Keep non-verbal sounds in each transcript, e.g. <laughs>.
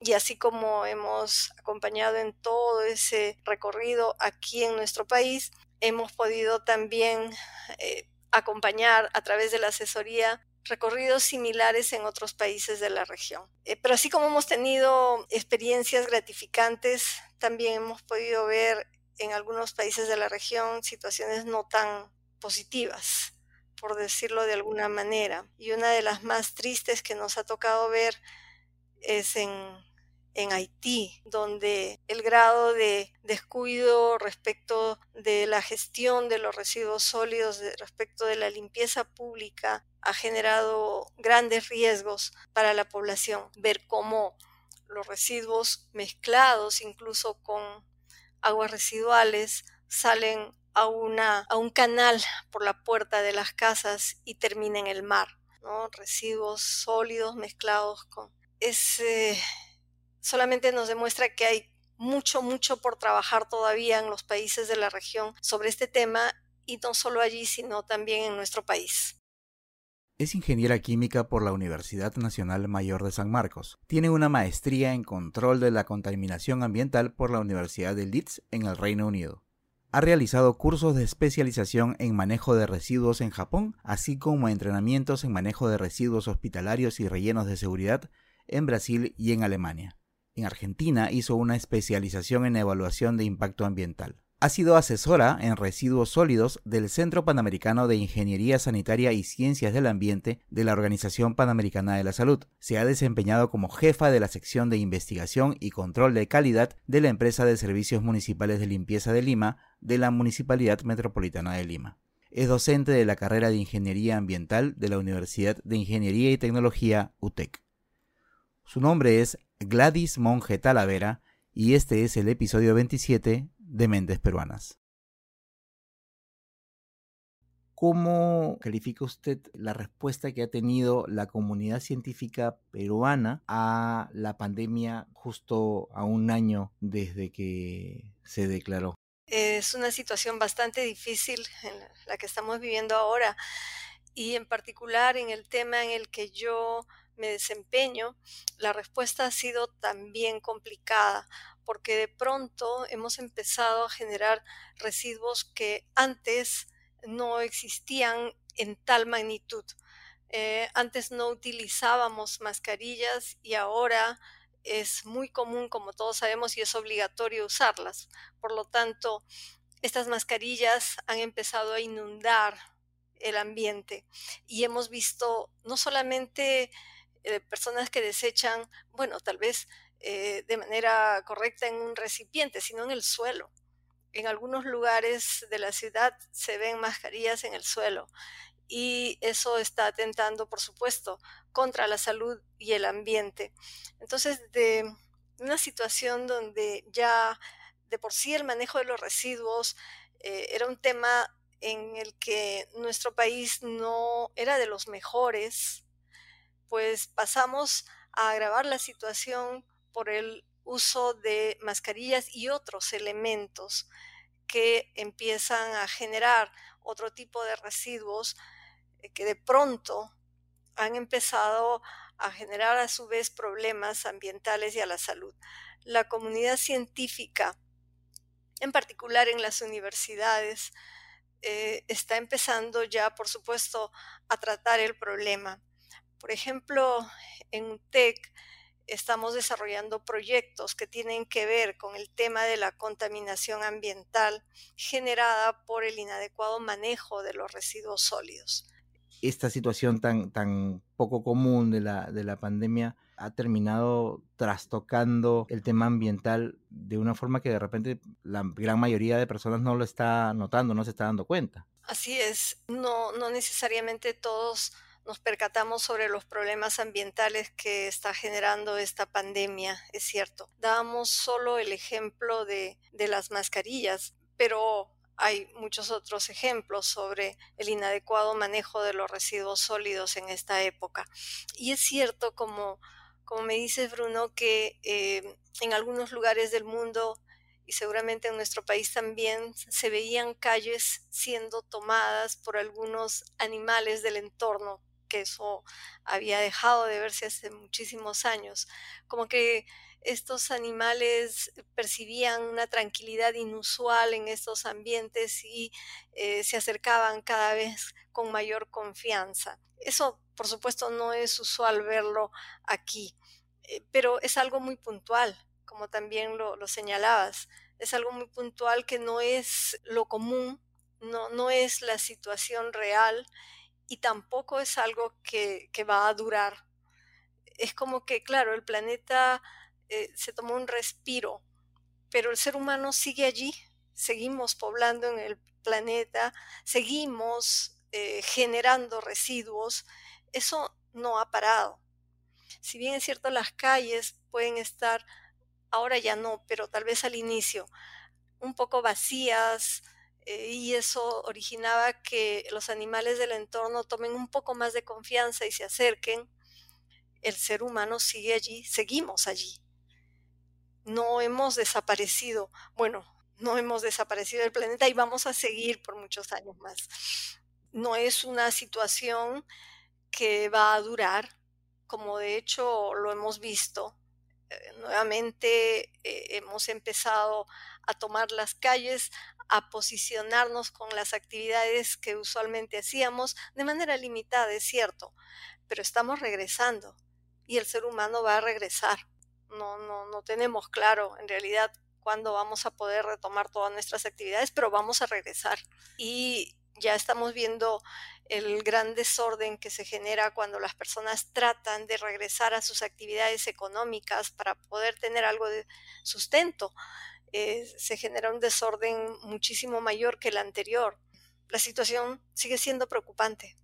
Y así como hemos acompañado en todo ese recorrido aquí en nuestro país, hemos podido también eh, acompañar a través de la asesoría recorridos similares en otros países de la región. Eh, pero así como hemos tenido experiencias gratificantes, también hemos podido ver en algunos países de la región situaciones no tan positivas, por decirlo de alguna manera. Y una de las más tristes que nos ha tocado ver es en en Haití, donde el grado de descuido respecto de la gestión de los residuos sólidos, respecto de la limpieza pública, ha generado grandes riesgos para la población. Ver cómo los residuos mezclados incluso con aguas residuales salen a, una, a un canal por la puerta de las casas y terminan en el mar. ¿no? Residuos sólidos mezclados con... ese solamente nos demuestra que hay mucho, mucho por trabajar todavía en los países de la región sobre este tema y no solo allí, sino también en nuestro país. Es ingeniera química por la Universidad Nacional Mayor de San Marcos. Tiene una maestría en control de la contaminación ambiental por la Universidad de Leeds en el Reino Unido. Ha realizado cursos de especialización en manejo de residuos en Japón, así como entrenamientos en manejo de residuos hospitalarios y rellenos de seguridad en Brasil y en Alemania en Argentina hizo una especialización en evaluación de impacto ambiental. Ha sido asesora en residuos sólidos del Centro Panamericano de Ingeniería Sanitaria y Ciencias del Ambiente de la Organización Panamericana de la Salud. Se ha desempeñado como jefa de la sección de investigación y control de calidad de la empresa de servicios municipales de limpieza de Lima de la Municipalidad Metropolitana de Lima. Es docente de la carrera de Ingeniería Ambiental de la Universidad de Ingeniería y Tecnología UTEC. Su nombre es Gladys Monge Talavera y este es el episodio 27 de Mentes Peruanas. ¿Cómo califica usted la respuesta que ha tenido la comunidad científica peruana a la pandemia justo a un año desde que se declaró? Es una situación bastante difícil en la que estamos viviendo ahora y en particular en el tema en el que yo me desempeño, la respuesta ha sido también complicada porque de pronto hemos empezado a generar residuos que antes no existían en tal magnitud. Eh, antes no utilizábamos mascarillas y ahora es muy común, como todos sabemos, y es obligatorio usarlas. Por lo tanto, estas mascarillas han empezado a inundar el ambiente y hemos visto no solamente eh, personas que desechan, bueno, tal vez eh, de manera correcta en un recipiente, sino en el suelo. En algunos lugares de la ciudad se ven mascarillas en el suelo y eso está atentando, por supuesto, contra la salud y el ambiente. Entonces, de una situación donde ya de por sí el manejo de los residuos eh, era un tema en el que nuestro país no era de los mejores, pues pasamos a agravar la situación por el uso de mascarillas y otros elementos que empiezan a generar otro tipo de residuos eh, que de pronto han empezado a generar a su vez problemas ambientales y a la salud. La comunidad científica, en particular en las universidades, eh, está empezando ya, por supuesto, a tratar el problema. Por ejemplo, en TEC estamos desarrollando proyectos que tienen que ver con el tema de la contaminación ambiental generada por el inadecuado manejo de los residuos sólidos. Esta situación tan, tan poco común de la, de la pandemia ha terminado trastocando el tema ambiental de una forma que de repente la gran mayoría de personas no lo está notando, no se está dando cuenta. Así es, no, no necesariamente todos nos percatamos sobre los problemas ambientales que está generando esta pandemia, es cierto. Dábamos solo el ejemplo de, las mascarillas, pero hay muchos otros ejemplos sobre el inadecuado manejo de los residuos sólidos en esta época. Y es cierto, como, como me dices, Bruno, que eh, en algunos lugares del mundo y seguramente en nuestro país también se veían calles siendo tomadas por algunos animales del entorno que eso había dejado de verse hace muchísimos años, como que estos animales percibían una tranquilidad inusual en estos ambientes y eh, se acercaban cada vez con mayor confianza. Eso, por supuesto, no es usual verlo aquí, eh, pero es algo muy puntual, como también lo, lo, señalabas. Es algo muy puntual que no es lo común, no, no es la situación real y tampoco es algo que, va a durar. Es como que, claro, el planeta eh, se tomó un respiro, pero el ser humano sigue allí, seguimos poblando en el planeta, seguimos eh, generando residuos, eso no ha parado. Si bien es cierto, las calles pueden estar, ahora ya no, pero tal vez al inicio, un poco vacías, eh, y eso originaba que los animales del entorno tomen un poco más de confianza y se acerquen, el ser humano sigue allí, seguimos allí no hemos desaparecido. Bueno, no hemos desaparecido del planeta y vamos a seguir por muchos años más. No es una situación que va a durar, como de hecho lo hemos visto. Eh, nuevamente eh, hemos empezado a tomar las calles, a posicionarnos con las actividades que usualmente hacíamos de manera limitada, es cierto, pero estamos regresando y el ser humano va a regresar no, no, no tenemos claro en realidad cuándo vamos a poder retomar todas nuestras actividades, pero vamos a regresar. Y ya estamos viendo el gran desorden que se genera cuando las personas tratan de regresar a sus actividades económicas para poder tener algo de sustento. Eh, se genera un desorden muchísimo mayor que el anterior. La situación sigue siendo preocupante.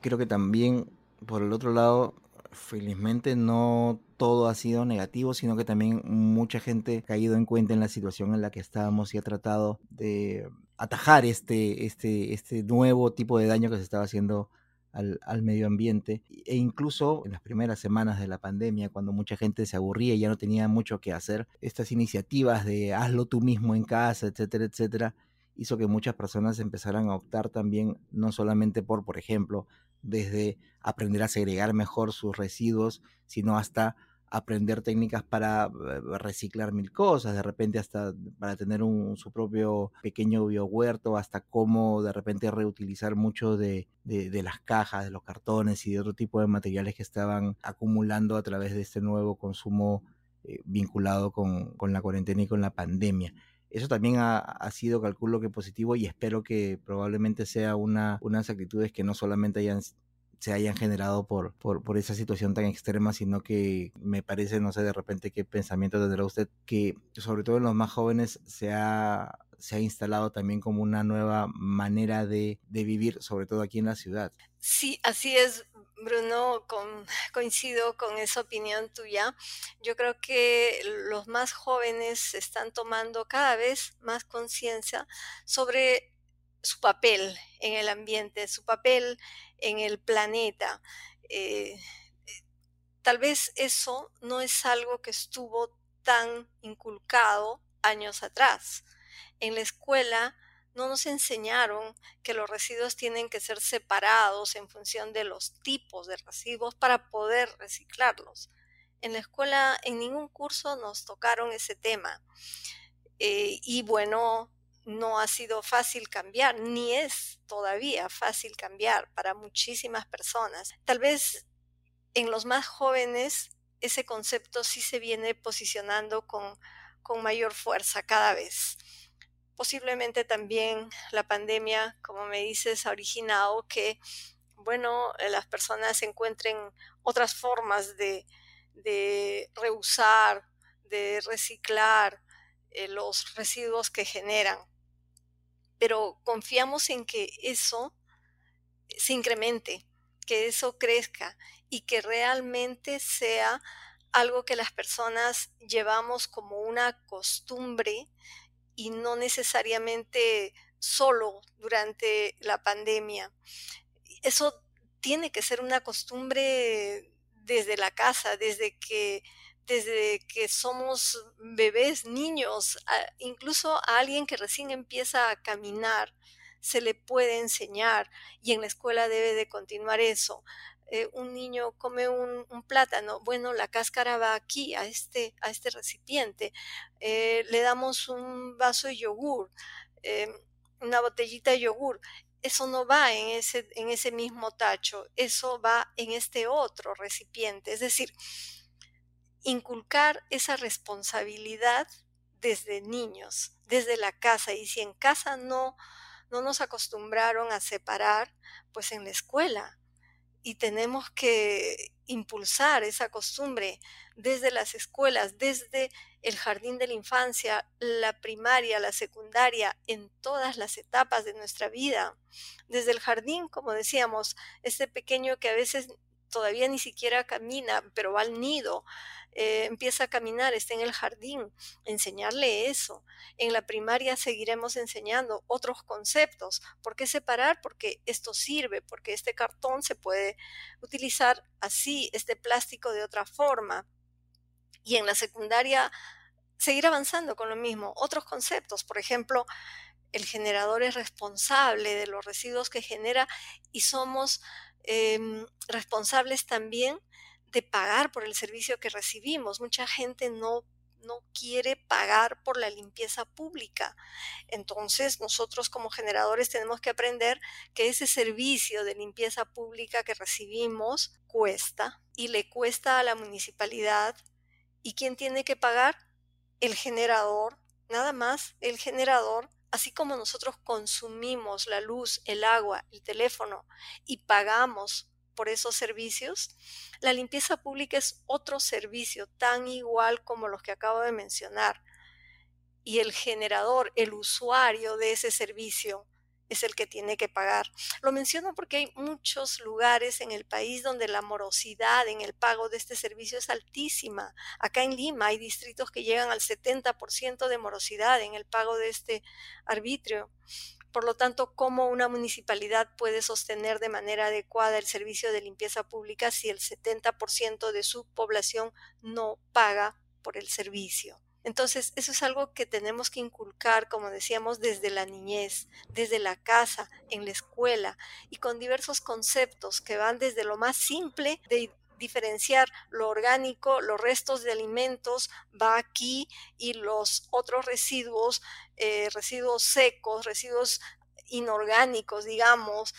Creo que también, por el otro lado, felizmente no todo ha sido negativo, sino que también mucha gente ha caído en cuenta en la situación en la que estábamos y ha tratado de atajar este, este, este nuevo tipo de daño que se estaba haciendo al, al, medio ambiente. E incluso en las primeras semanas de la pandemia, cuando mucha gente se aburría y ya no tenía mucho que hacer, estas iniciativas de hazlo tú mismo en casa, etcétera, etcétera, hizo que muchas personas empezaran a optar también no solamente por, por ejemplo, desde aprender a segregar mejor sus residuos, sino hasta aprender técnicas para eh, reciclar mil cosas, de repente hasta para tener un, su propio pequeño biohuerto, hasta cómo de repente reutilizar mucho de, de, las cajas, de los cartones y de otro tipo de materiales que estaban acumulando a través de este nuevo consumo eh, vinculado con, con, la cuarentena y con la pandemia. Eso también ha, ha, sido, calculo que positivo y espero que probablemente sea una, unas actitudes que no solamente hayan se hayan generado por, por, por, esa situación tan extrema, sino que me parece, no sé de repente qué pensamiento tendrá usted, que sobre todo en los más jóvenes se ha, se ha instalado también como una nueva manera de, de vivir, sobre todo aquí en la ciudad. Sí, así es, Bruno, con, coincido con esa opinión tuya. Yo creo que los más jóvenes están tomando cada vez más conciencia sobre su papel en el ambiente, su papel en el planeta. Eh, tal vez eso no es algo que estuvo tan inculcado años atrás. En la escuela no nos enseñaron que los residuos tienen que ser separados en función de los tipos de residuos para poder reciclarlos. En la escuela en ningún curso nos tocaron ese tema. Eh, y bueno, no ha sido fácil cambiar, ni es todavía fácil cambiar para muchísimas personas. Tal vez en los más jóvenes ese concepto sí se viene posicionando con, con mayor fuerza cada vez. Posiblemente también la pandemia, como me dices, ha originado que, bueno, las personas encuentren otras formas de, de reusar, de reciclar eh, los residuos que generan pero confiamos en que eso se incremente, que eso crezca y que realmente sea algo que las personas llevamos como una costumbre y no necesariamente solo durante la pandemia. Eso tiene que ser una costumbre desde la casa, desde que desde que somos bebés, niños, incluso a alguien que recién empieza a caminar, se le puede enseñar y en la escuela debe de continuar eso. Eh, un niño come un, plátano, bueno, la cáscara va aquí, a este, a este recipiente. Eh, le damos un vaso de yogur, eh, una botellita de yogur. Eso no va en ese, en ese mismo tacho, eso va en este otro recipiente. Es decir, inculcar esa responsabilidad desde niños, desde la casa. Y si en casa no, no nos acostumbraron a separar, pues en la escuela. Y tenemos que impulsar esa costumbre desde las escuelas, desde el jardín de la infancia, la primaria, la secundaria, en todas las etapas de nuestra vida. Desde el jardín, como decíamos, este pequeño que a veces todavía ni siquiera camina, pero va al nido, eh, empieza a caminar, está en el jardín, enseñarle eso. En la primaria seguiremos enseñando otros conceptos. ¿Por qué separar? Porque esto sirve, porque este cartón se puede utilizar así, este plástico de otra forma. Y en la secundaria seguir avanzando con lo mismo, otros conceptos, por ejemplo, el generador es responsable de los residuos que genera y somos em, responsables también de pagar por el servicio que recibimos. Mucha gente no no quiere pagar por la limpieza pública. Entonces, nosotros como generadores tenemos que aprender que ese servicio de limpieza pública que recibimos cuesta y le cuesta a la municipalidad. ¿Y quién tiene que pagar? El generador, nada más el generador. Así como nosotros consumimos la luz, el agua, el teléfono y pagamos por esos servicios, la limpieza pública es otro servicio tan igual como los que acabo de mencionar. Y el generador, el usuario de ese servicio, es el que tiene que pagar. Lo menciono porque hay muchos lugares en el país donde la morosidad en el pago de este servicio es altísima. Acá en Lima hay distritos que llegan al 70% de morosidad en el pago de este arbitrio. Por lo tanto, ¿cómo una municipalidad puede sostener de manera adecuada el servicio de limpieza pública si el 70% de su población no paga por el servicio? Entonces, eso es algo que tenemos que inculcar, como decíamos, desde la niñez, desde la casa, en la escuela, y con diversos conceptos que van desde lo más simple de diferenciar lo orgánico, los restos de alimentos va aquí y los otros residuos, eh, residuos secos, residuos inorgánicos, digamos,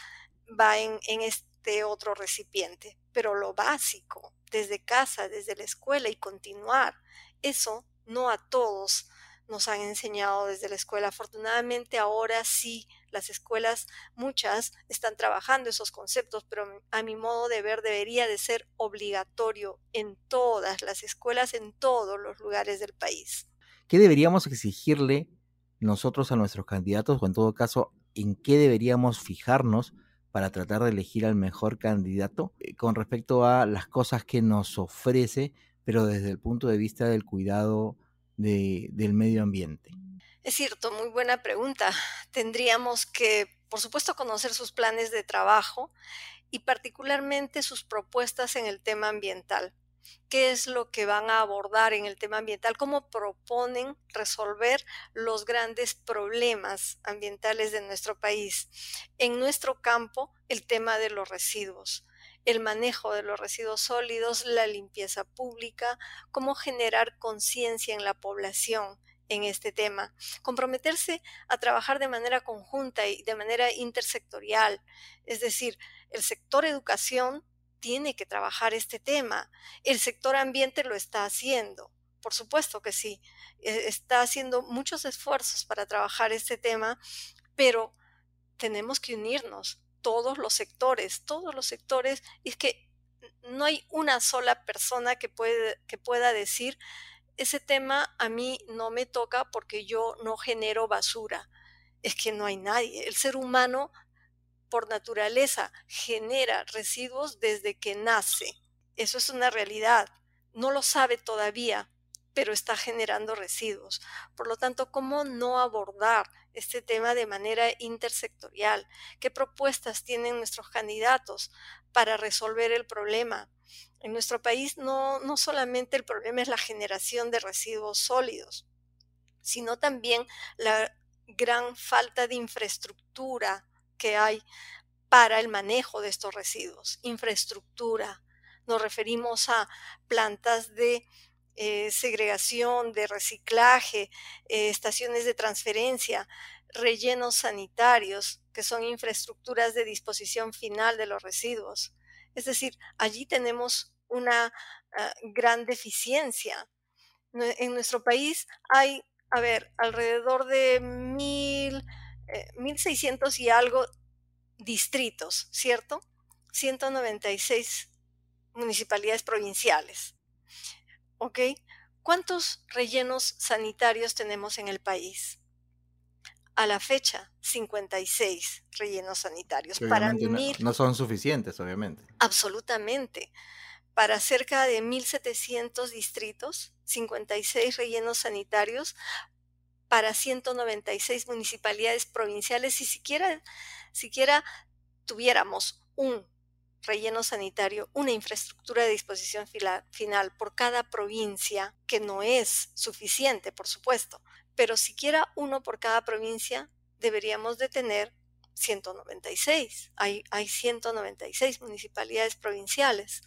va en, en este otro recipiente. Pero lo básico, desde casa, desde la escuela y continuar, eso no a todos nos han enseñado desde la escuela. Afortunadamente ahora sí las escuelas, muchas, están trabajando esos conceptos, pero a mi modo de ver debería de ser obligatorio en todas las escuelas, en todos los lugares del país. ¿Qué deberíamos exigirle nosotros a nuestros candidatos o en todo caso, en qué deberíamos fijarnos para tratar de elegir al mejor candidato eh, con respecto a las cosas que nos ofrece, pero desde el punto de vista del cuidado del medio ambiente? Es cierto, muy buena pregunta. Tendríamos que, por supuesto, conocer sus planes de trabajo y particularmente sus propuestas en el tema ambiental. ¿Qué es lo que van a abordar en el tema ambiental? ¿Cómo proponen resolver los grandes problemas ambientales de nuestro país? En nuestro campo, el tema de los residuos el manejo de los residuos sólidos, la limpieza pública, cómo generar conciencia en la población en este tema, comprometerse a trabajar de manera conjunta y de manera intersectorial, es decir, el sector educación tiene que trabajar este tema, el sector ambiente lo está haciendo, por supuesto que sí, e, está haciendo muchos esfuerzos para trabajar este tema, pero tenemos que unirnos, todos los sectores, todos los sectores, es que no hay una sola persona que, puede, que pueda decir, ese tema a mí no me toca porque yo no genero basura. Es que no hay nadie. El ser humano, por naturaleza, genera residuos desde que nace. Eso es una realidad. No lo sabe todavía, pero está generando residuos. Por lo tanto, ¿cómo no abordar este tema de manera intersectorial? ¿Qué propuestas tienen nuestros candidatos para resolver el problema? En nuestro país no, no solamente el problema es la generación de residuos sólidos, sino también la gran falta de infraestructura que hay para el manejo de estos residuos. Infraestructura. Nos referimos a plantas de eh, segregación, de reciclaje, eh, estaciones de transferencia, rellenos sanitarios, que son infraestructuras de disposición final de los residuos. Es decir, allí tenemos una ah, gran deficiencia. En nuestro país hay, a ver, alrededor de mil, eh, 1.600 y algo distritos, ¿cierto? 196 municipalidades provinciales. ¿Ok? ¿Cuántos rellenos sanitarios tenemos en el país? A la fecha, 56 rellenos sanitarios. Para no, son suficientes, obviamente. Absolutamente. Para cerca de 1.700 distritos, 56 rellenos sanitarios. Para 196 municipalidades provinciales, si siquiera, siquiera tuviéramos un relleno sanitario, una infraestructura de disposición final por cada provincia, que no es suficiente, por supuesto, pero siquiera uno por cada provincia deberíamos de tener 196. Hay, hay 196 municipalidades provinciales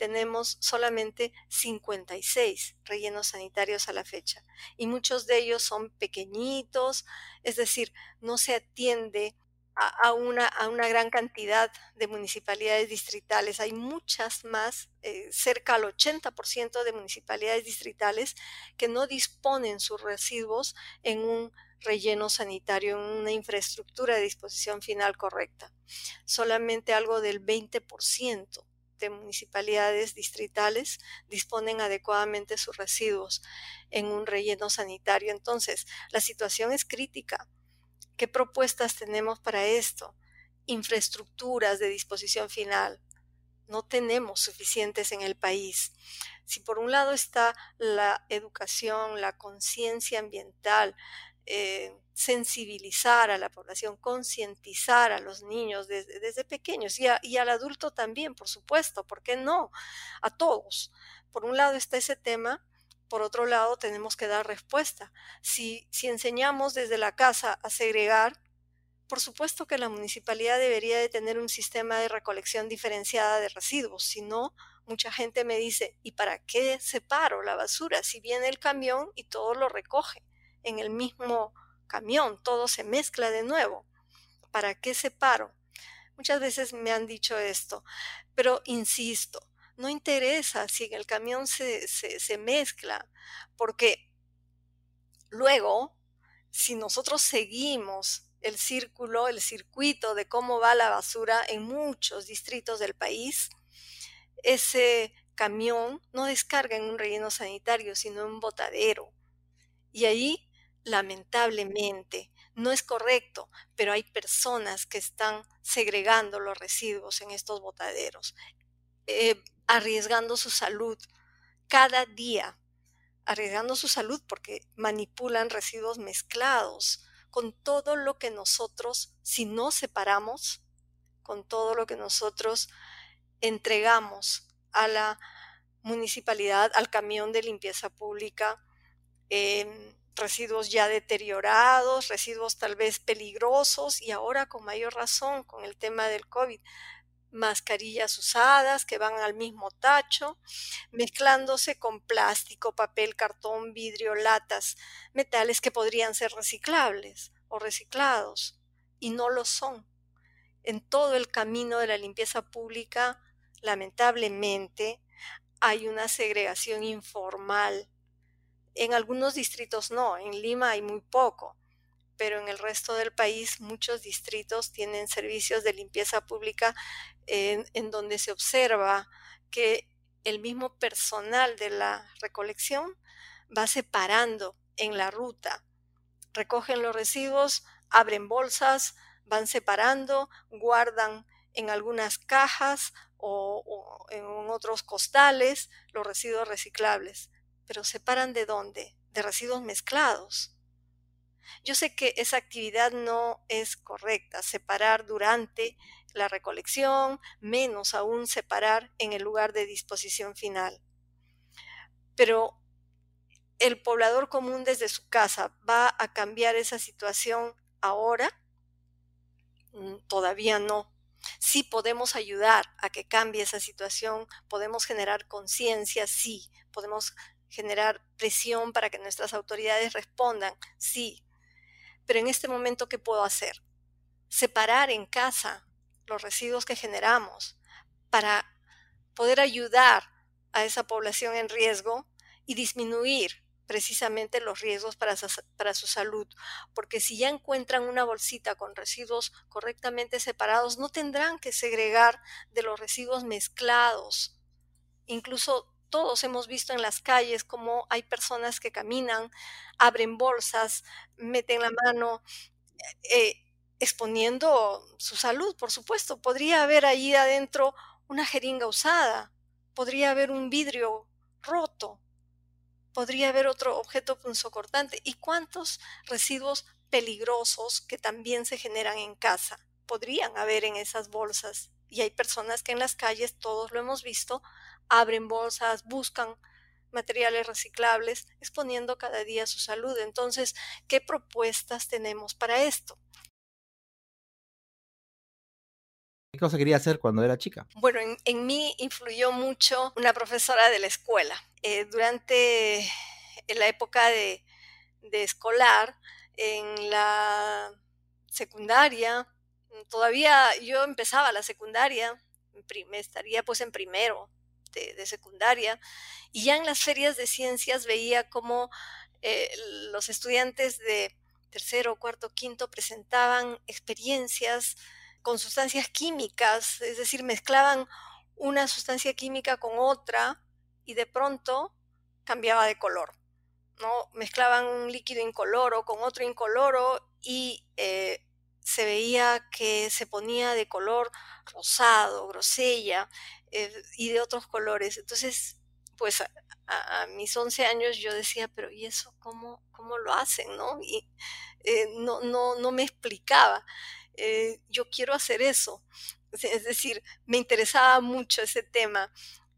tenemos solamente 56 rellenos sanitarios a la fecha. Y muchos de ellos son pequeñitos, es decir, no se atiende a, una, a una gran cantidad de municipalidades distritales. Hay muchas más, eh, cerca al 80% de municipalidades distritales que no disponen sus residuos en un relleno sanitario, en una infraestructura de disposición final correcta. Solamente algo del 20% de municipalidades distritales disponen adecuadamente sus residuos en un relleno sanitario. Entonces, la situación es crítica ¿Qué propuestas tenemos para esto? Infraestructuras de disposición final. No tenemos suficientes en el país. Si por un lado está la educación, la conciencia ambiental, eh, sensibilizar a la población, concientizar a los niños desde, pequeños y, al adulto también, por supuesto, ¿por qué no? A todos. Por un lado está ese tema por otro lado, tenemos que dar respuesta. Si, si enseñamos desde la casa a segregar, por supuesto que la municipalidad debería de tener un sistema de recolección diferenciada de residuos. Si no, mucha gente me dice, ¿y para qué separo la basura? Si viene el camión y todo lo recoge en el mismo camión, todo se mezcla de nuevo. ¿Para qué separo? Muchas veces me han dicho esto, pero insisto, no interesa si en el camión se, se, mezcla, porque luego, si nosotros seguimos el círculo, el circuito de cómo va la basura en muchos distritos del país, ese camión no descarga en un relleno sanitario, sino en un botadero. Y ahí, lamentablemente, no es correcto, pero hay personas que están segregando los residuos en estos botaderos. Eh, arriesgando su salud cada día, arriesgando su salud porque manipulan residuos mezclados con todo lo que nosotros, si no separamos, con todo lo que nosotros entregamos a la municipalidad, al camión de limpieza pública, em, residuos ya deteriorados, residuos tal vez peligrosos y ahora con mayor razón con el tema del COVID, mascarillas usadas que van al mismo tacho, mezclándose con plástico, papel, cartón, vidrio, latas, metales que podrían ser reciclables o reciclados y no lo son. En todo el camino de la limpieza pública, lamentablemente, hay una segregación informal. En algunos distritos no, en Lima hay muy poco, pero en el resto del país muchos distritos tienen servicios de limpieza pública en, donde se observa que el mismo personal de la recolección va separando en la ruta. Recogen los residuos, abren bolsas, van separando, guardan en algunas cajas o, en otros costales los residuos reciclables. Pero separan de dónde? De residuos mezclados. Yo sé que esa actividad no es correcta, separar durante la recolección, menos aún separar en el lugar de disposición final. Pero el poblador común desde su casa va a cambiar esa situación ahora? Mm, todavía no. Sí podemos ayudar a que cambie esa situación, podemos generar conciencia, sí, podemos generar presión para que nuestras autoridades respondan, sí. Pero en este momento, ¿qué puedo hacer? Separar en casa los residuos que generamos para poder ayudar a esa población en riesgo y disminuir precisamente los riesgos para su, para su, salud, porque si ya encuentran una bolsita con residuos correctamente separados, no tendrán que segregar de los residuos mezclados. Incluso todos hemos visto en las calles cómo hay personas que caminan, abren bolsas, meten la mano, eh, exponiendo su salud, por supuesto. Podría haber ahí adentro una jeringa usada, podría haber un vidrio roto, podría haber otro objeto punzocortante. ¿Y cuántos residuos peligrosos que también se generan en casa podrían haber en esas bolsas? Y hay personas que en las calles, todos lo hemos visto, abren bolsas, buscan materiales reciclables, exponiendo cada día su salud. Entonces, ¿qué propuestas tenemos para esto? ¿Qué cosa quería hacer cuando era chica? Bueno, en, mí influyó mucho una profesora de la escuela. Eh, durante la época de, escolar, en la secundaria, todavía yo empezaba la secundaria, me estaría pues en primero de, secundaria, y ya en las ferias de ciencias veía cómo eh, los estudiantes de tercero, cuarto, quinto presentaban experiencias con sustancias químicas, es decir, mezclaban una sustancia química con otra y de pronto cambiaba de color. ¿no? Mezclaban un líquido incoloro con otro incoloro y eh, se veía que se ponía de color rosado, grosella eh, y de otros colores. Entonces, pues a, mis 11 años yo decía, pero ¿y eso cómo, cómo lo hacen? ¿no? Y eh, no, no, no me explicaba. Eh, yo quiero hacer eso. Es decir, me interesaba mucho ese tema.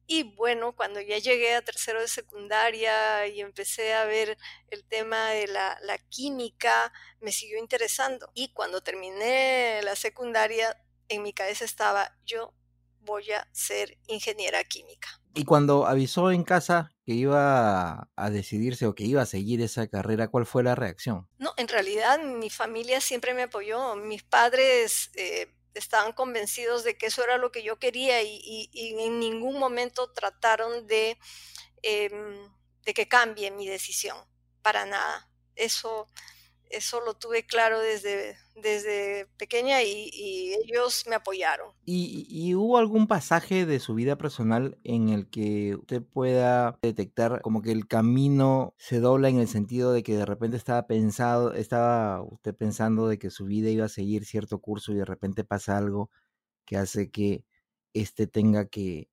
Y bueno, cuando ya llegué a tercero de secundaria y empecé a ver el tema de la, la, química, me siguió interesando. Y cuando terminé la secundaria, en mi cabeza estaba, yo voy a ser ingeniera química. Y cuando avisó en casa que iba a decidirse o que iba a seguir esa carrera, ¿cuál fue la reacción? No, en realidad mi familia siempre me apoyó. Mis padres eh, estaban convencidos de que eso era lo que yo quería y, en ningún momento trataron de, em, de que cambie mi decisión, para nada. Eso eso lo tuve claro desde, desde pequeña y, ellos me apoyaron. ¿Y, hubo algún pasaje de su vida personal en el que usted pueda detectar como que el camino se dobla en el sentido de que de repente estaba pensado, estaba usted pensando de que su vida iba a seguir cierto curso y de repente pasa algo que hace que este tenga que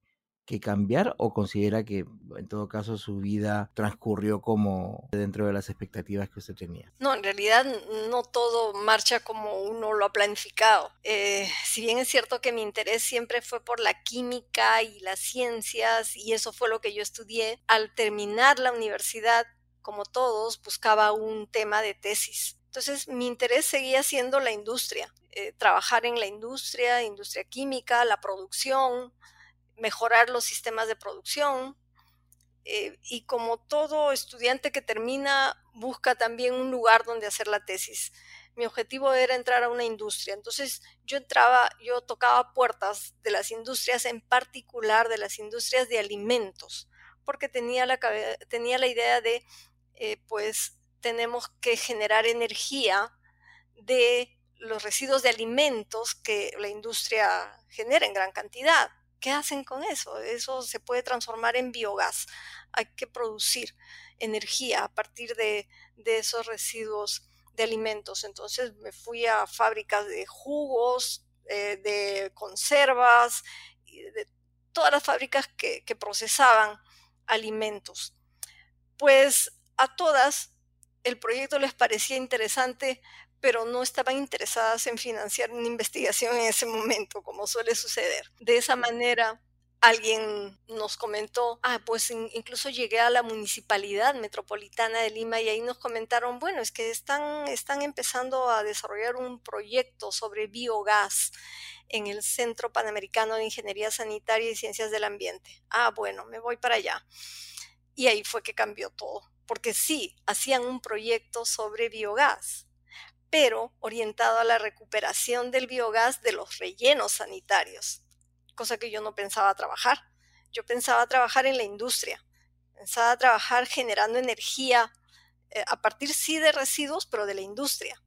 que cambiar o considera que en todo caso su vida transcurrió como dentro de las expectativas que usted tenía? No, en realidad no todo marcha como uno lo ha planificado. Eh, si bien es cierto que mi interés siempre fue por la química y las ciencias y eso fue lo que yo estudié, al terminar la universidad, como todos, buscaba un tema de tesis. Entonces mi interés seguía siendo la industria, eh, trabajar en la industria, industria química, la producción, mejorar los sistemas de producción. Eh, y como todo estudiante que termina, busca también un lugar donde hacer la tesis. Mi objetivo era entrar a una industria. Entonces yo entraba, yo tocaba puertas de las industrias, en particular de las industrias de alimentos, porque tenía la, tenía la idea de, eh, pues, tenemos que generar energía de los residuos de alimentos que la industria genera en gran cantidad. ¿Qué hacen con eso? Eso se puede transformar en biogás. Hay que producir energía a partir de, esos residuos de alimentos. Entonces me fui a fábricas de jugos, eh, de conservas, de todas las fábricas que, que procesaban alimentos. Pues a todas el proyecto les parecía interesante pero no estaban interesadas en financiar una investigación en ese momento, como suele suceder. De esa manera alguien nos comentó, ah, pues incluso llegué a la municipalidad metropolitana de Lima y ahí nos comentaron, bueno, es que están, están empezando a desarrollar un proyecto sobre biogás en el Centro Panamericano de Ingeniería Sanitaria y Ciencias del Ambiente. Ah, bueno, me voy para allá. Y ahí fue que cambió todo, porque sí, hacían un proyecto sobre biogás, pero orientado a la recuperación del biogás de los rellenos sanitarios cosa que yo no pensaba trabajar. Yo pensaba trabajar en la industria, pensaba trabajar generando energía eh, a partir sí de residuos, pero de la industria.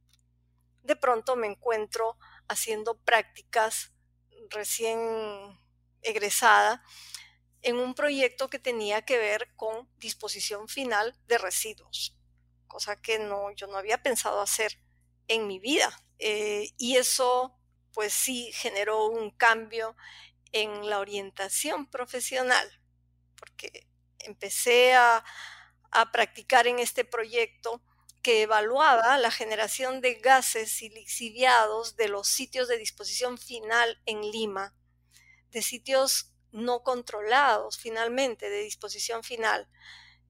De pronto me encuentro haciendo prácticas recién egresada en un proyecto que tenía que ver con disposición final de residuos, cosa que no, yo no había pensado hacer en mi vida. Eh, y eso pues sí generó un cambio en la orientación profesional, porque empecé a, practicar en este proyecto que evaluaba la generación de gases y lixiviados de los sitios de disposición final en Lima, de sitios no controlados finalmente de disposición final.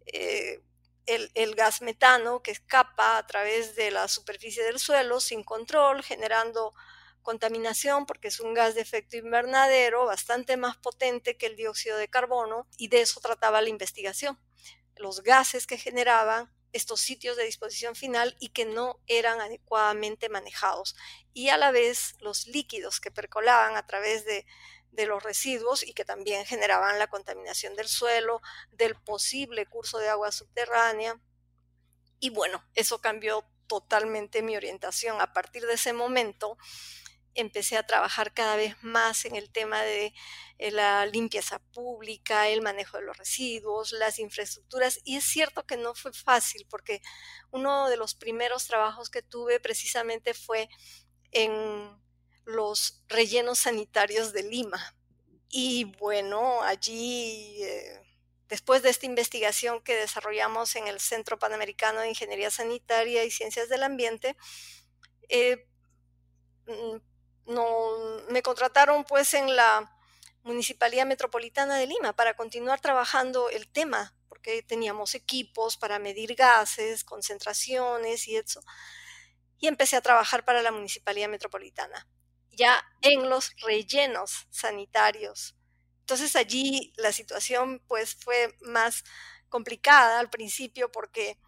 Eh, el, gas metano que escapa a través de la superficie del suelo sin control, generando contaminación porque es un gas de efecto invernadero bastante más potente que el dióxido de carbono y de eso trataba la investigación. Los gases que generaban estos sitios de disposición final y que no eran adecuadamente manejados y a la vez los líquidos que percolaban a través de, de los residuos y que también generaban la contaminación del suelo, del posible curso de agua subterránea. Y bueno, eso cambió totalmente mi orientación. A partir de ese momento, empecé a trabajar cada vez más en el tema de eh, la limpieza pública, el manejo de los residuos, las infraestructuras. Y es cierto que no fue fácil porque uno de los primeros trabajos que tuve precisamente fue en los rellenos sanitarios de Lima. Y bueno, allí, eh, después de esta investigación que desarrollamos en el Centro Panamericano de Ingeniería Sanitaria y Ciencias del Ambiente, eh, mm, no, me contrataron pues en la Municipalidad Metropolitana de Lima para continuar trabajando el tema, porque teníamos equipos para medir gases, concentraciones y eso. Y empecé a trabajar para la Municipalidad Metropolitana, ya en los rellenos sanitarios. Entonces allí la situación pues fue más complicada al principio porque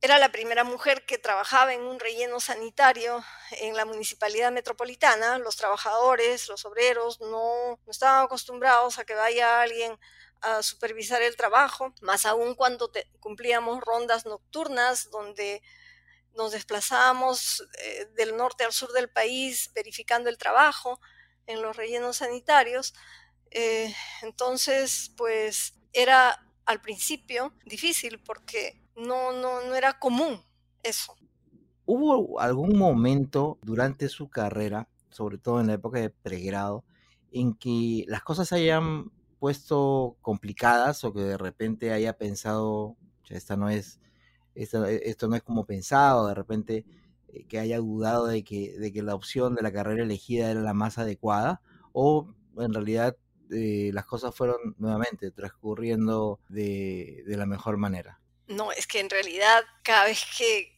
era la primera mujer que trabajaba en un relleno sanitario en la municipalidad metropolitana. Los trabajadores, los obreros, no, estaban acostumbrados a que vaya alguien a supervisar el trabajo, más aún cuando cumplíamos rondas nocturnas donde nos desplazábamos eh, del norte al sur del país verificando el trabajo en los rellenos sanitarios. Eh, entonces, pues era al principio difícil porque no, no, no era común eso. ¿Hubo algún momento durante su carrera, sobre todo en la época de pregrado, en que las cosas se hayan puesto complicadas o que de repente haya pensado, esta no es, esto, esto no es como pensado, de repente eh, que haya dudado de que, de que la opción de la carrera elegida era la más adecuada, o en realidad eh, las cosas fueron nuevamente transcurriendo de, de la mejor manera? No, es que en realidad cada vez que,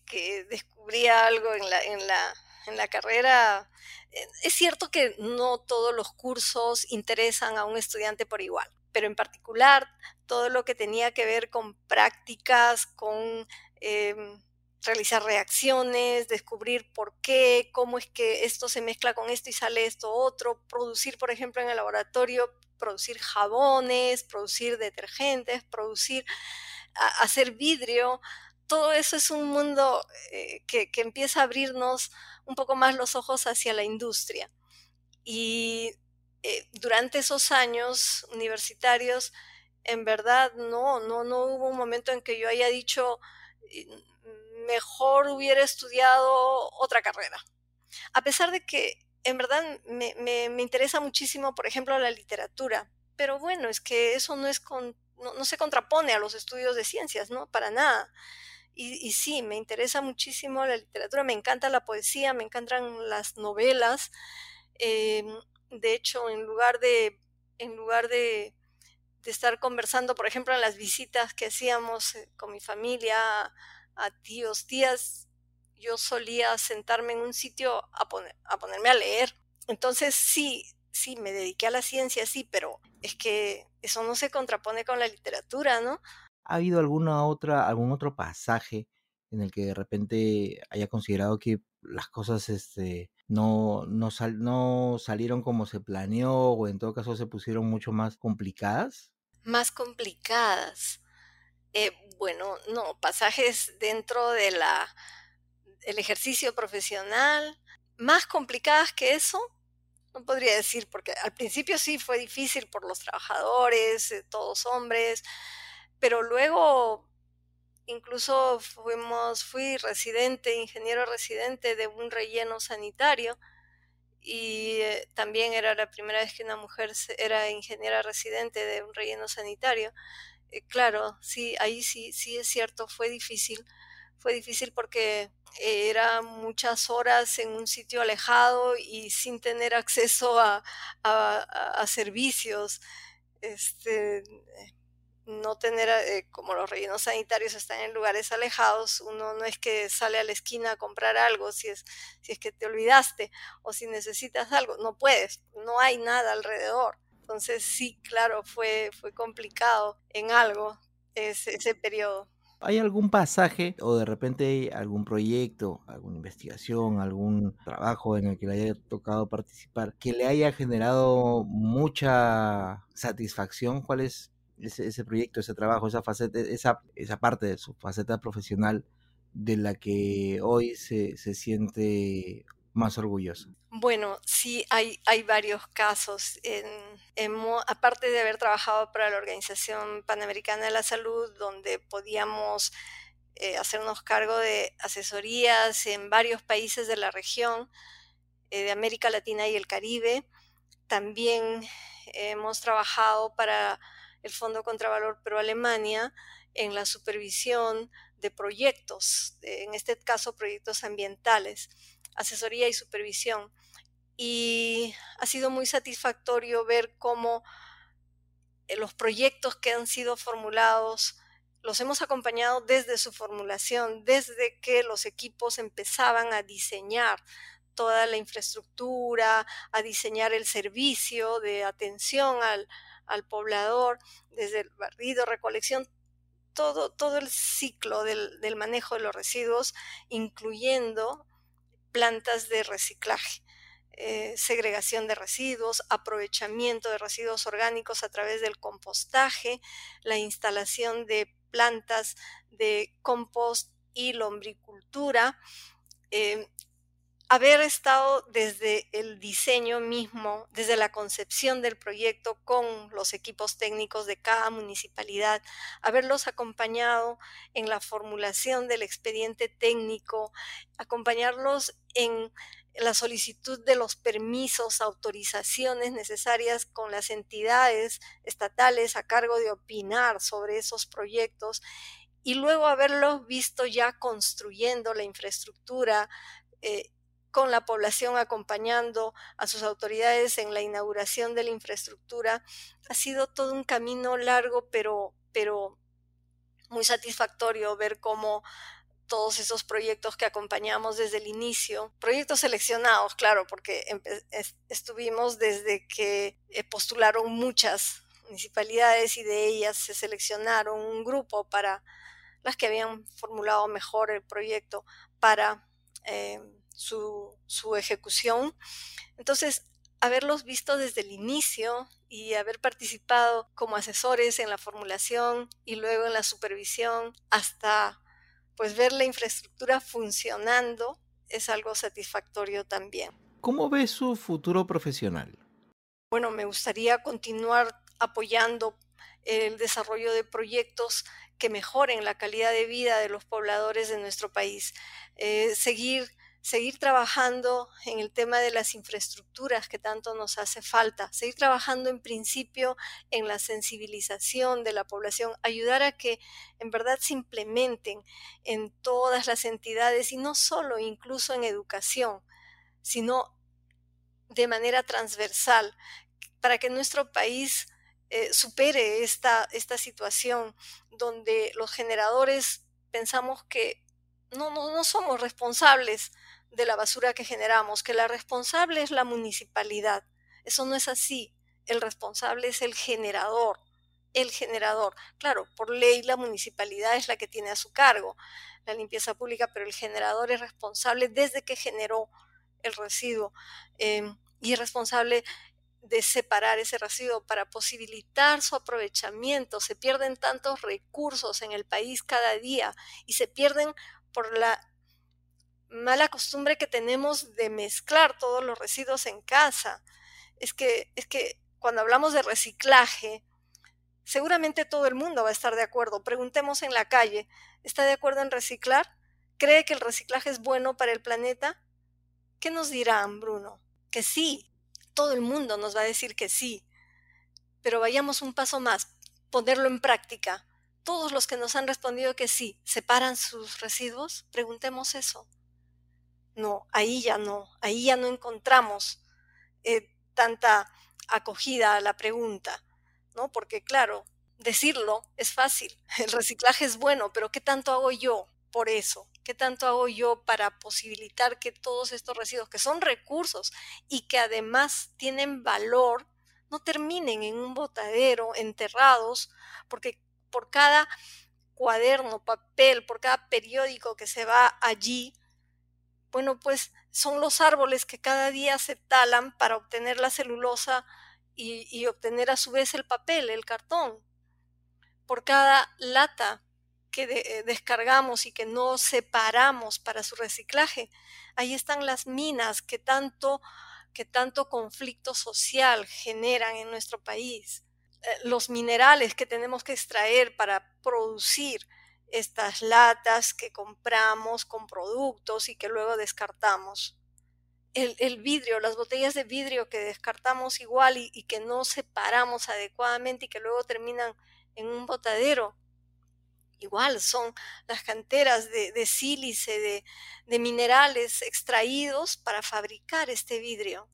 descubría algo en la, en, la, en la carrera, eh, es cierto que no todos los cursos interesan a un estudiante por igual, pero en particular todo lo que tenía que ver con prácticas, con em, realizar reacciones, descubrir por qué, cómo es que esto se mezcla con esto y sale esto otro, producir, por ejemplo, en el laboratorio, producir jabones, producir detergentes, producir hacer vidrio, todo eso es un mundo eh, que, empieza a abrirnos un poco más los ojos hacia la industria. Y eh, durante esos años universitarios, en verdad, no, no, no hubo un momento en que yo haya dicho, mejor hubiera estudiado otra carrera. A pesar de que en verdad me, me interesa muchísimo, por ejemplo, la literatura, pero bueno, es que eso no es con no, se contrapone a los estudios de ciencias, ¿no? Para nada. Y, sí, me interesa muchísimo la literatura, me encanta la poesía, me encantan las novelas. Em, de hecho, en lugar de en lugar de, estar conversando, por ejemplo, en las visitas que hacíamos eh, con mi familia, a tíos, tías, yo solía sentarme en un sitio a, a ponerme a leer. Entonces sí, sí, me dediqué a la ciencia, sí, pero es que eso no se contrapone con la literatura, ¿no? ¿Ha habido alguna otra, algún otro pasaje en el que de repente haya considerado que las cosas este, no, no, no salieron como se planeó o en todo caso se pusieron mucho más complicadas? Más complicadas. Eh, bueno, no, pasajes dentro de la el ejercicio profesional, más complicadas que eso, no podría decir, porque al principio sí fue difícil por los trabajadores, eh, todos hombres, pero luego incluso fuimos, fui residente, ingeniero residente de un relleno sanitario y eh, también era la primera vez que una mujer era ingeniera residente de un relleno sanitario. Eh, claro, sí, ahí sí, sí es cierto, fue difícil. Fue difícil porque era muchas horas en un sitio alejado y sin tener acceso a, a servicios. Este, no tener, eh, como los rellenos sanitarios están en lugares alejados, uno no es que sale a la esquina a comprar algo si es, si es que te olvidaste o si necesitas algo, no puedes, no hay nada alrededor. Entonces sí, claro, fue, fue complicado en algo ese, ese periodo. ¿Hay algún pasaje o de repente algún proyecto, alguna investigación, algún trabajo en el que le haya tocado participar que le haya generado mucha satisfacción? ¿Cuál es ese, proyecto, ese trabajo, esa faceta, esa, esa parte de su faceta profesional de la que hoy se, se siente más orgulloso? Bueno, sí, hay, hay varios casos. En, aparte de haber trabajado para la Organización Panamericana de la Salud, donde podíamos eh, hacernos cargo de asesorías en varios países de la región, eh, de América Latina y el Caribe, también hemos trabajado para el Fondo Contravalor Pro Alemania en la supervisión de proyectos, en este caso proyectos ambientales, asesoría y supervisión. Y ha sido muy satisfactorio ver cómo eh, los proyectos que han sido formulados los hemos acompañado desde su formulación, desde que los equipos empezaban a diseñar toda la infraestructura, a diseñar el servicio de atención al, al poblador, desde el barrido, recolección, todo, todo el ciclo del, manejo de los residuos, incluyendo plantas de reciclaje. Eh, segregación de residuos, aprovechamiento de residuos orgánicos a través del compostaje, la instalación de plantas de compost y lombricultura, eh, haber estado desde el diseño mismo, desde la concepción del proyecto con los equipos técnicos de cada municipalidad, haberlos acompañado en la formulación del expediente técnico, acompañarlos en la solicitud de los permisos, autorizaciones necesarias con las entidades estatales a cargo de opinar sobre esos proyectos y luego haberlos visto ya construyendo la infraestructura, eh, con la población acompañando a sus autoridades en la inauguración de la infraestructura. Ha sido todo un camino largo, pero, pero muy satisfactorio ver cómo todos esos proyectos que acompañamos desde el inicio, proyectos seleccionados, claro, porque estuvimos desde que eh, postularon muchas municipalidades y de ellas se seleccionaron un grupo para las que habían formulado mejor el proyecto para eh, su, su ejecución. Entonces, haberlos visto desde el inicio y haber participado como asesores en la formulación y luego en la supervisión hasta pues ver la infraestructura funcionando es algo satisfactorio también. ¿Cómo ve su futuro profesional? Bueno, me gustaría continuar apoyando el desarrollo de proyectos que mejoren la calidad de vida de los pobladores de nuestro país, eh, seguir seguir trabajando en el tema de las infraestructuras que tanto nos hace falta, seguir trabajando en principio en la sensibilización de la población, ayudar a que en verdad se implementen en todas las entidades y no solo incluso en educación, sino de manera transversal, para que nuestro país eh, supere esta, esta situación donde los generadores pensamos que no, no, no somos responsables de la basura que generamos, que la responsable es la municipalidad. Eso no es así. El responsable es el generador. El generador. Claro, por ley la municipalidad es la que tiene a su cargo la limpieza pública, pero el generador es responsable desde que generó el residuo em, y es responsable de separar ese residuo para posibilitar su aprovechamiento. Se pierden tantos recursos en el país cada día y se pierden por la mala costumbre que tenemos de mezclar todos los residuos en casa. Es que, es que cuando hablamos de reciclaje, seguramente todo el mundo va a estar de acuerdo. Preguntemos en la calle, ¿está de acuerdo en reciclar? ¿Cree que el reciclaje es bueno para el planeta? ¿Qué nos dirán, Bruno? Que sí, todo el mundo nos va a decir que sí. Pero vayamos un paso más, ponerlo en práctica. Todos los que nos han respondido que sí, ¿separan sus residuos? Preguntemos eso. No, ahí ya no, ahí ya no encontramos eh, tanta acogida a la pregunta, ¿no? Porque claro, decirlo es fácil, <laughs> el reciclaje es bueno, pero ¿qué tanto hago yo por eso? ¿Qué tanto hago yo para posibilitar que todos estos residuos, que son recursos y que además tienen valor, no terminen en un botadero, enterrados, porque por cada cuaderno, papel, por cada periódico que se va allí, bueno, pues son los árboles que cada día se talan para obtener la celulosa y, obtener a su vez el papel, el cartón. Por cada lata que eh, descargamos y que no separamos para su reciclaje. Ahí están las minas que tanto, que tanto conflicto social generan en nuestro país. Eh, los minerales que tenemos que extraer para producir estas latas que compramos con productos y que luego descartamos. El, vidrio, las botellas de vidrio que descartamos igual y, que no separamos adecuadamente y que luego terminan en un botadero igual son las canteras de, sílice, de, minerales extraídos para fabricar este vidrio.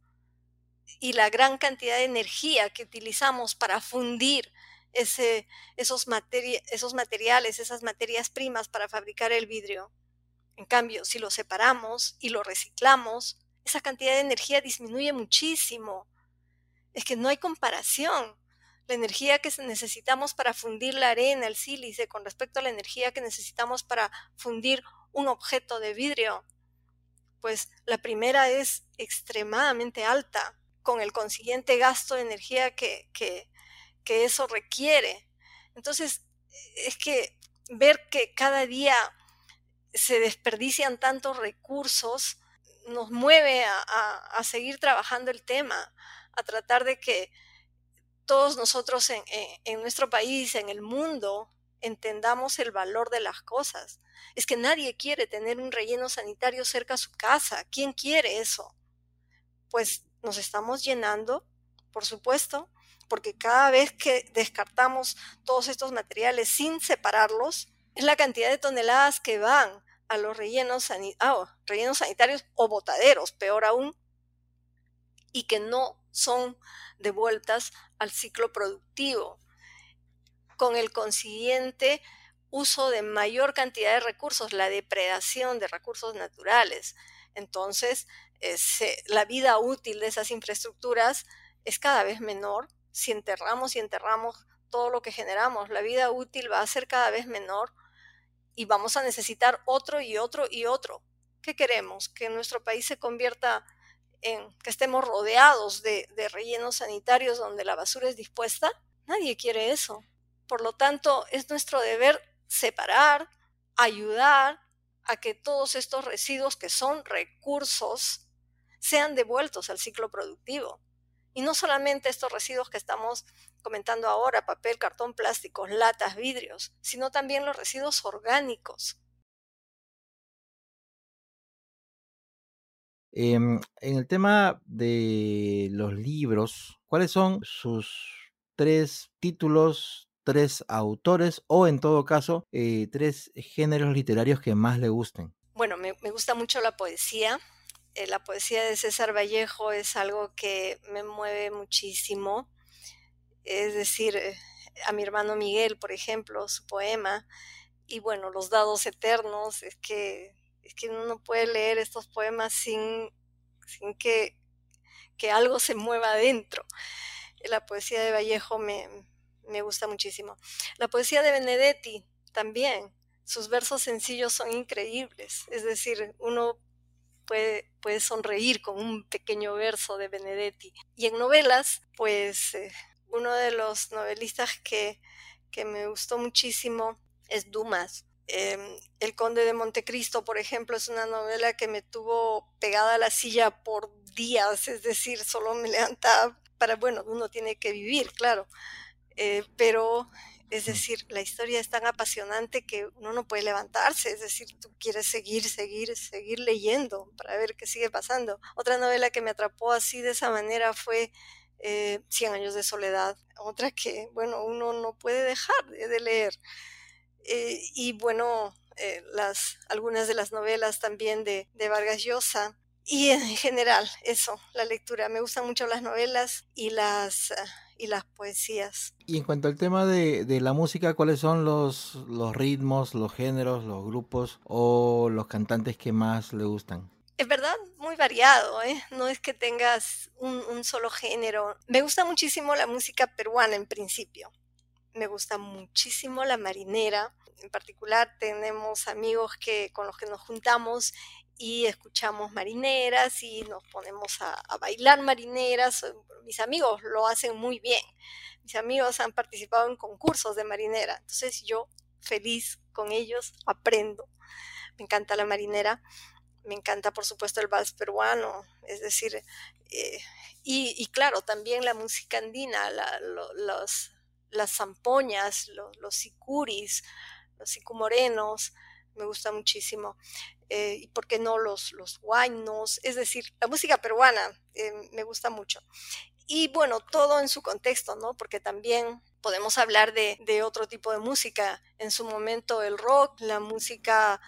Y la gran cantidad de energía que utilizamos para fundir esos, esos materiales, esas materias primas para fabricar el vidrio. En cambio, si lo separamos y lo reciclamos, esa cantidad de energía disminuye muchísimo. Es que no hay comparación la energía que necesitamos para fundir la arena, el sílice, con respecto a la energía que necesitamos para fundir un objeto de vidrio, pues la primera es extremadamente alta, con el consiguiente gasto de energía que, que eso requiere. Entonces, es que ver que cada día se desperdician tantos recursos nos mueve a, a seguir trabajando el tema, a tratar de que todos nosotros en, nuestro país, en el mundo, entendamos el valor de las cosas. Es que nadie quiere tener un relleno sanitario cerca a su casa. ¿Quién quiere eso? Pues nos estamos llenando, por supuesto, porque cada vez que descartamos todos estos materiales sin separarlos, es la cantidad de toneladas que van a los rellenos, ah, rellenos sanitarios o botaderos, peor aún, y que no son devueltas al ciclo productivo, con el consiguiente uso de mayor cantidad de recursos, la depredación de recursos naturales. Entonces, la vida útil de esas infraestructuras es cada vez menor. Si enterramos y enterramos todo lo que generamos, la vida útil va a ser cada vez menor y vamos a necesitar otro y otro y otro. ¿Qué queremos? Que nuestro país se convierta en que estemos rodeados de, rellenos sanitarios donde la basura es dispuesta, nadie quiere eso. Por lo tanto, es nuestro deber separar, ayudar a que todos estos residuos que son recursos sean devueltos al ciclo productivo. Y no solamente estos residuos que estamos comentando ahora, papel, cartón, plásticos, latas, vidrios, sino también los residuos orgánicos, Em, en el tema de los libros, ¿cuáles son sus tres títulos, tres autores o en todo caso eh, tres géneros literarios que más le gusten? Bueno, me, gusta mucho la poesía, Eh, la poesía de César Vallejo es algo que me mueve muchísimo. Es decir, eh, a mi hermano Miguel, por ejemplo, su poema, y bueno, Los dados eternos, es que, es que uno no puede leer estos poemas sin, sin que, que algo se mueva adentro. La poesía de Vallejo me, me gusta muchísimo. La poesía de Benedetti también. Sus versos sencillos son increíbles. Es decir, uno puede, sonreír con un pequeño verso de Benedetti. Y en novelas, pues eh, uno de los novelistas que, que me gustó muchísimo es Dumas. Em, el Conde de Montecristo, por ejemplo, es una novela que me tuvo pegada a la silla por días, es decir, solo me levantaba para, bueno, uno tiene que vivir, claro, eh, pero es decir, la historia es tan apasionante que uno no puede levantarse, es decir, tú quieres seguir, seguir, seguir leyendo para ver qué sigue pasando. Otra novela que me atrapó así de esa manera fue eh, Cien años de soledad, otra que, bueno, uno no puede dejar de, leer. Eh, y bueno, eh, las, algunas de las novelas también de, de Vargas Llosa, y en general, eso, la lectura. Me gustan mucho las novelas y las, ah, y las poesías. Y en cuanto al tema de, de, la música, ¿cuáles son los, los ritmos, los géneros, los grupos o los cantantes que más le gustan? Es verdad, muy variado, ¿eh? no es que tengas un, un solo género. Me gusta muchísimo la música peruana en principio. Me gusta muchísimo la marinera. En particular tenemos amigos que, con los que nos juntamos y escuchamos marineras y nos ponemos a, bailar marineras. Mis amigos lo hacen muy bien. Mis amigos han participado en concursos de marinera. Entonces yo feliz con ellos aprendo. Me encanta la marinera. Me encanta, por supuesto, el vals peruano. Es decir, eh, y, y, claro, también la música andina, la, lo, los, las zampoñas, lo, los sicuris, los sicumorenos. Me gusta muchísimo eh, y por qué no los, los guaynos, es decir, la música peruana eh, me gusta mucho. Y bueno, todo en su contexto, ¿no? Porque también podemos hablar de, de, otro tipo de música. En su momento el rock, la música,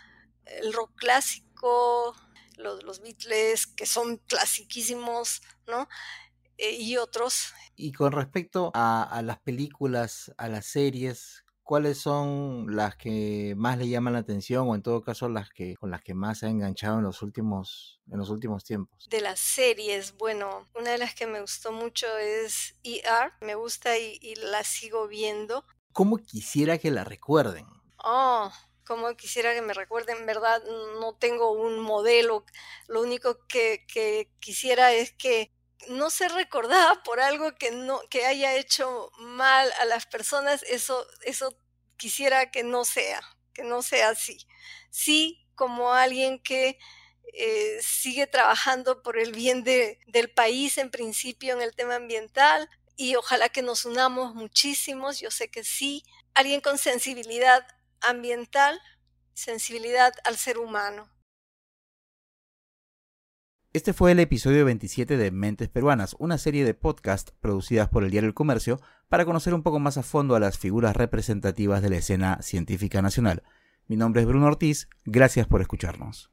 el rock clásico, los, los Beatles, que son clasiquísimos, ¿no? Eh, y otros. Y con respecto a las películas, a las series, ¿cuáles son las que más le llaman la atención o en todo caso las que con las que más se ha enganchado en los últimos en los últimos tiempos? De las series, bueno, una de las que me gustó mucho es ER, me gusta y, y la sigo viendo. ¿Cómo quisiera que la recuerden? Oh, como quisiera que me recuerden, en verdad no tengo un modelo, lo único que, que quisiera es que no ser recordada por algo que no que haya hecho mal a las personas eso eso quisiera que no sea que no sea así. Sí como alguien que eh, sigue trabajando por el bien de, del país en principio en el tema ambiental y ojalá que nos unamos muchísimos yo sé que sí. Alguien con sensibilidad ambiental sensibilidad al ser humano. Este fue el episodio 27 de Mentes Peruanas, una serie de podcast producidas por el diario El Comercio para conocer un poco más a fondo a las figuras representativas de la escena científica nacional. Mi nombre es Bruno Ortiz, gracias por escucharnos.